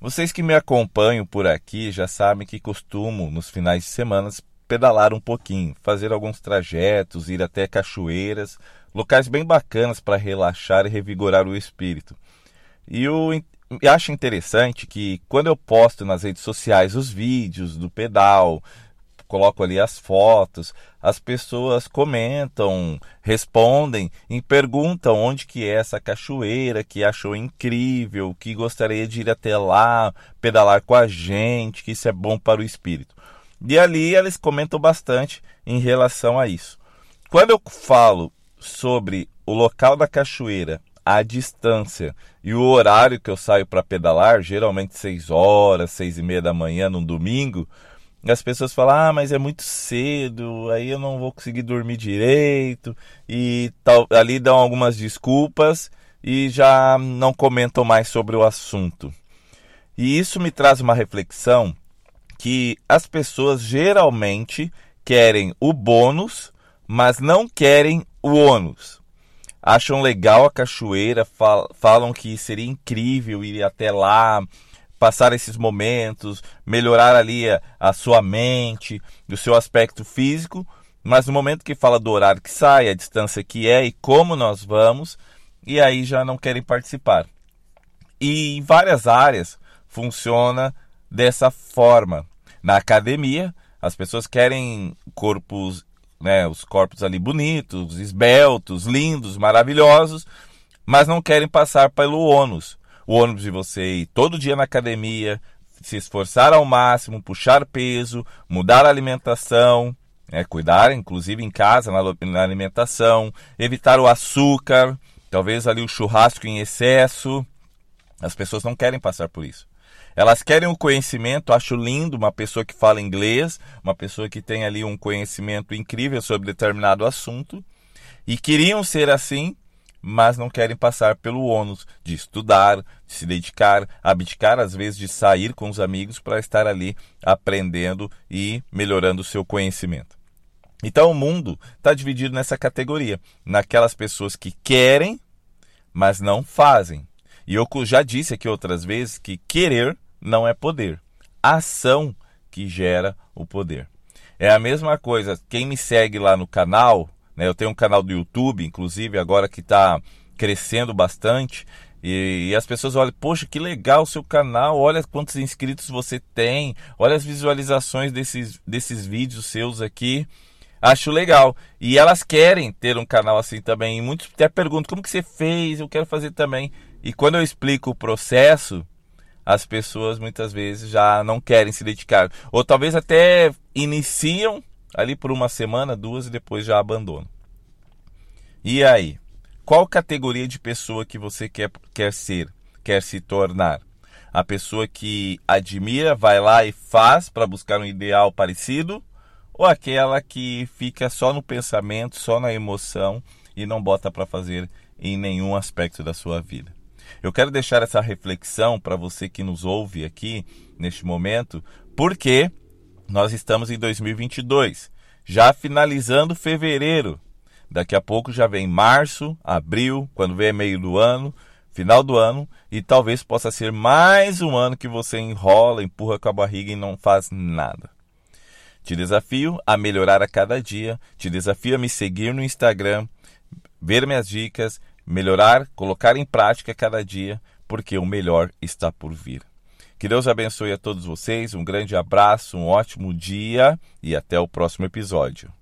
Vocês que me acompanham por aqui já sabem que costumo, nos finais de semana, pedalar um pouquinho, fazer alguns trajetos, ir até cachoeiras, locais bem bacanas para relaxar e revigorar o espírito. E eu acho interessante que quando eu posto nas redes sociais os vídeos do pedal, coloco ali as fotos, as pessoas comentam, respondem e perguntam onde que é essa cachoeira que achou incrível, que gostaria de ir até lá, pedalar com a gente, que isso é bom para o espírito. E ali eles comentam bastante em relação a isso. Quando eu falo sobre o local da cachoeira, a distância e o horário que eu saio para pedalar, geralmente 6 horas, 6 e meia da manhã num domingo, as pessoas falam, ah, mas é muito cedo, aí eu não vou conseguir dormir direito, e tal, ali dão algumas desculpas e já não comentam mais sobre o assunto. E isso me traz uma reflexão que as pessoas geralmente querem o bônus, mas não querem o ônus. Acham legal a cachoeira, falam que seria incrível ir até lá, passar esses momentos, melhorar ali a, a sua mente, o seu aspecto físico, mas no momento que fala do horário que sai, a distância que é e como nós vamos, e aí já não querem participar. E em várias áreas funciona dessa forma. Na academia, as pessoas querem corpos, né, os corpos ali bonitos, esbeltos, lindos, maravilhosos, mas não querem passar pelo ônus o ônibus de você ir todo dia na academia, se esforçar ao máximo, puxar peso, mudar a alimentação, é, cuidar, inclusive em casa, na, na alimentação, evitar o açúcar, talvez ali o churrasco em excesso. As pessoas não querem passar por isso. Elas querem o conhecimento, acho lindo uma pessoa que fala inglês, uma pessoa que tem ali um conhecimento incrível sobre determinado assunto, e queriam ser assim, mas não querem passar pelo ônus de estudar, de se dedicar, abdicar às vezes de sair com os amigos para estar ali aprendendo e melhorando o seu conhecimento. Então o mundo está dividido nessa categoria, naquelas pessoas que querem, mas não fazem. E eu já disse aqui outras vezes que querer não é poder, ação que gera o poder. É a mesma coisa, quem me segue lá no canal né? Eu tenho um canal do YouTube, inclusive, agora que está crescendo bastante. E, e, as pessoas olham, poxa, que legal o seu canal, olha quantos inscritos você tem, olha as visualizações desses, desses vídeos seus aqui. Acho legal. E elas querem ter um canal assim também. E muitos até perguntam, como que você fez? Eu quero fazer também. E quando eu explico o processo, as pessoas muitas vezes já não querem se dedicar. Ou talvez até iniciam ali por uma semana, duas e depois já abandona. E aí? Qual categoria de pessoa que você quer, quer ser, quer se tornar? A pessoa que admira, vai lá e faz para buscar um ideal parecido? Ou aquela que fica só no pensamento, só na emoção e não bota para fazer em nenhum aspecto da sua vida? Eu quero deixar essa reflexão para você que nos ouve aqui neste momento, porque nós estamos em 2022, já finalizando fevereiro. Daqui a pouco já vem março, abril, quando vem meio do ano, final do ano, e talvez possa ser mais um ano que você enrola, empurra com a barriga e não faz nada. Te desafio a melhorar a cada dia, te desafio a me seguir no Instagram, ver minhas dicas, melhorar, colocar em prática cada dia, porque o melhor está por vir. Que Deus abençoe a todos vocês, um grande abraço, um ótimo dia e até o próximo episódio.